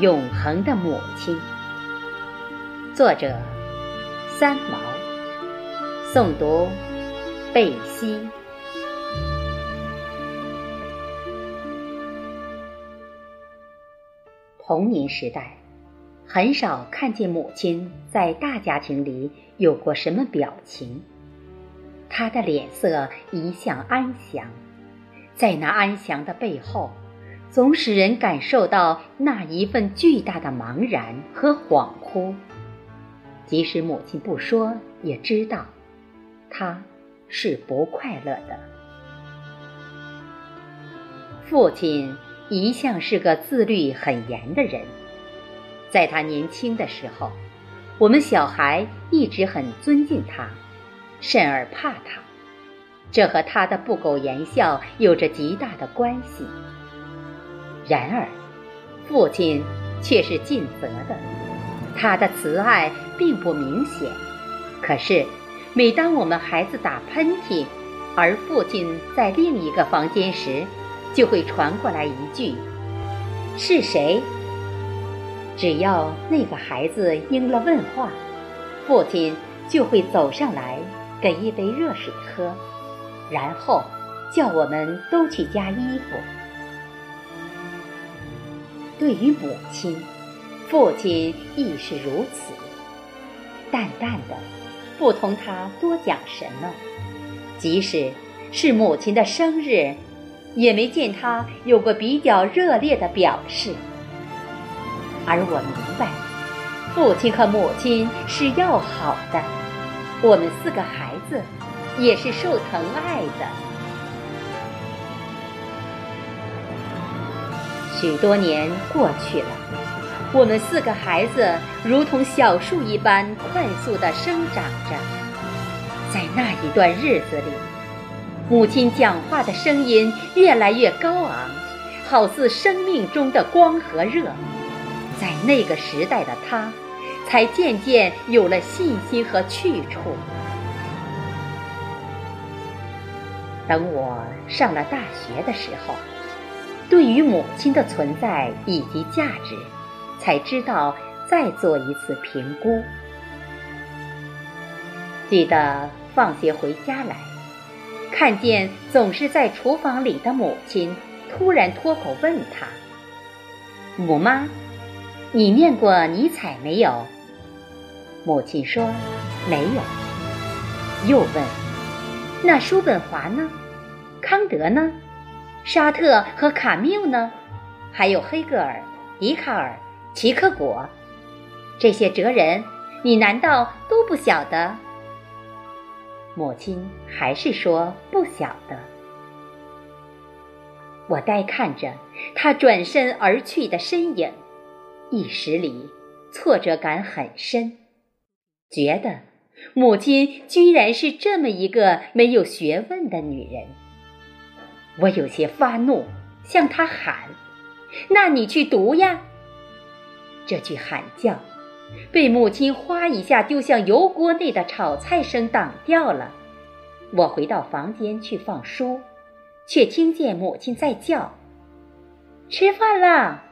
永恒的母亲。作者：三毛。诵读：贝西。童年时代，很少看见母亲在大家庭里有过什么表情。她的脸色一向安详，在那安详的背后，总使人感受到那一份巨大的茫然和恍惚。即使母亲不说，也知道，他是不快乐的。父亲。一向是个自律很严的人，在他年轻的时候，我们小孩一直很尊敬他，甚而怕他，这和他的不苟言笑有着极大的关系。然而，父亲却是尽责的，他的慈爱并不明显。可是，每当我们孩子打喷嚏，而父亲在另一个房间时，就会传过来一句：“是谁？”只要那个孩子应了问话，父亲就会走上来给一杯热水喝，然后叫我们都去加衣服。对于母亲，父亲亦是如此，淡淡的，不同他多讲什么。即使是母亲的生日。也没见他有过比较热烈的表示，而我明白，父亲和母亲是要好的，我们四个孩子也是受疼爱的。许多年过去了，我们四个孩子如同小树一般快速的生长着，在那一段日子里。母亲讲话的声音越来越高昂，好似生命中的光和热。在那个时代的她，才渐渐有了信心和去处。等我上了大学的时候，对于母亲的存在以及价值，才知道再做一次评估。记得放学回家来。看见总是在厨房里的母亲，突然脱口问他：“母妈，你念过尼采没有？”母亲说：“没有。”又问：“那叔本华呢？康德呢？沙特和卡缪呢？还有黑格尔、笛卡尔、齐克果，这些哲人，你难道都不晓得？”母亲还是说不晓得。我呆看着他转身而去的身影，一时里挫折感很深，觉得母亲居然是这么一个没有学问的女人。我有些发怒，向他喊：“那你去读呀！”这句喊叫。被母亲哗一下丢向油锅内的炒菜声挡掉了。我回到房间去放书，却听见母亲在叫：“吃饭了，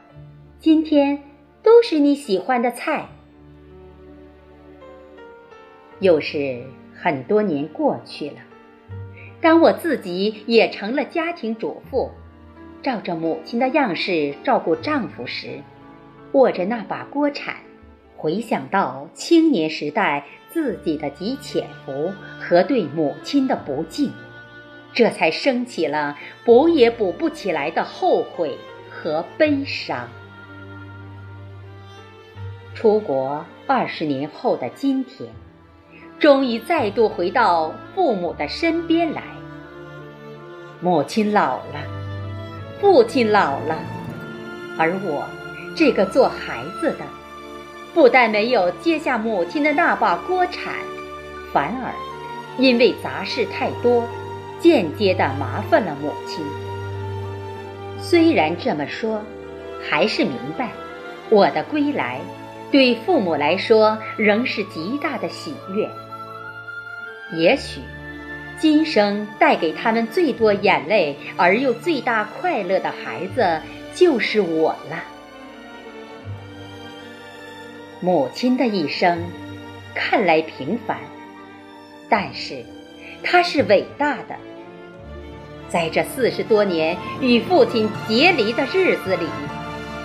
今天都是你喜欢的菜。”又是很多年过去了，当我自己也成了家庭主妇，照着母亲的样式照顾丈夫时，握着那把锅铲。回想到青年时代自己的极潜伏和对母亲的不敬，这才升起了补也补不起来的后悔和悲伤。出国二十年后的今天，终于再度回到父母的身边来。母亲老了，父亲老了，而我这个做孩子的。不但没有接下母亲的那把锅铲，反而因为杂事太多，间接的麻烦了母亲。虽然这么说，还是明白，我的归来对父母来说仍是极大的喜悦。也许，今生带给他们最多眼泪而又最大快乐的孩子，就是我了。母亲的一生看来平凡，但是她是伟大的。在这四十多年与父亲别离的日子里，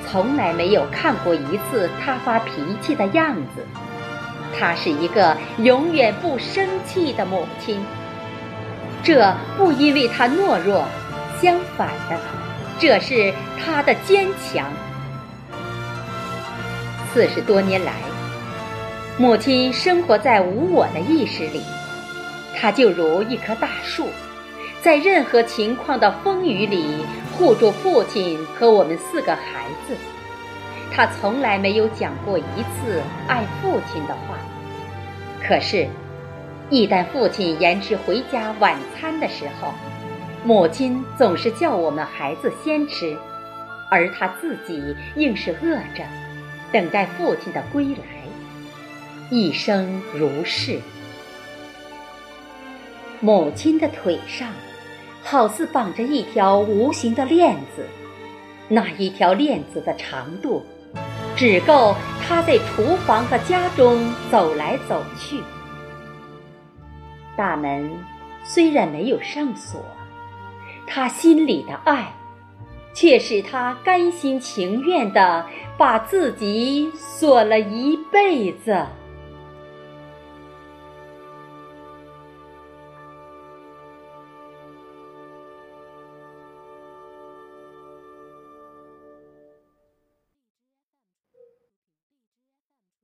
从来没有看过一次他发脾气的样子。她是一个永远不生气的母亲。这不因为他懦弱，相反的，这是他的坚强。四十多年来，母亲生活在无我的意识里，她就如一棵大树。在任何情况的风雨里护住父亲和我们四个孩子，他从来没有讲过一次爱父亲的话。可是，一旦父亲延迟回家晚餐的时候，母亲总是叫我们孩子先吃，而他自己硬是饿着，等待父亲的归来。一生如是，母亲的腿上。好似绑着一条无形的链子，那一条链子的长度，只够他在厨房和家中走来走去。大门虽然没有上锁，他心里的爱，却是他甘心情愿的把自己锁了一辈子。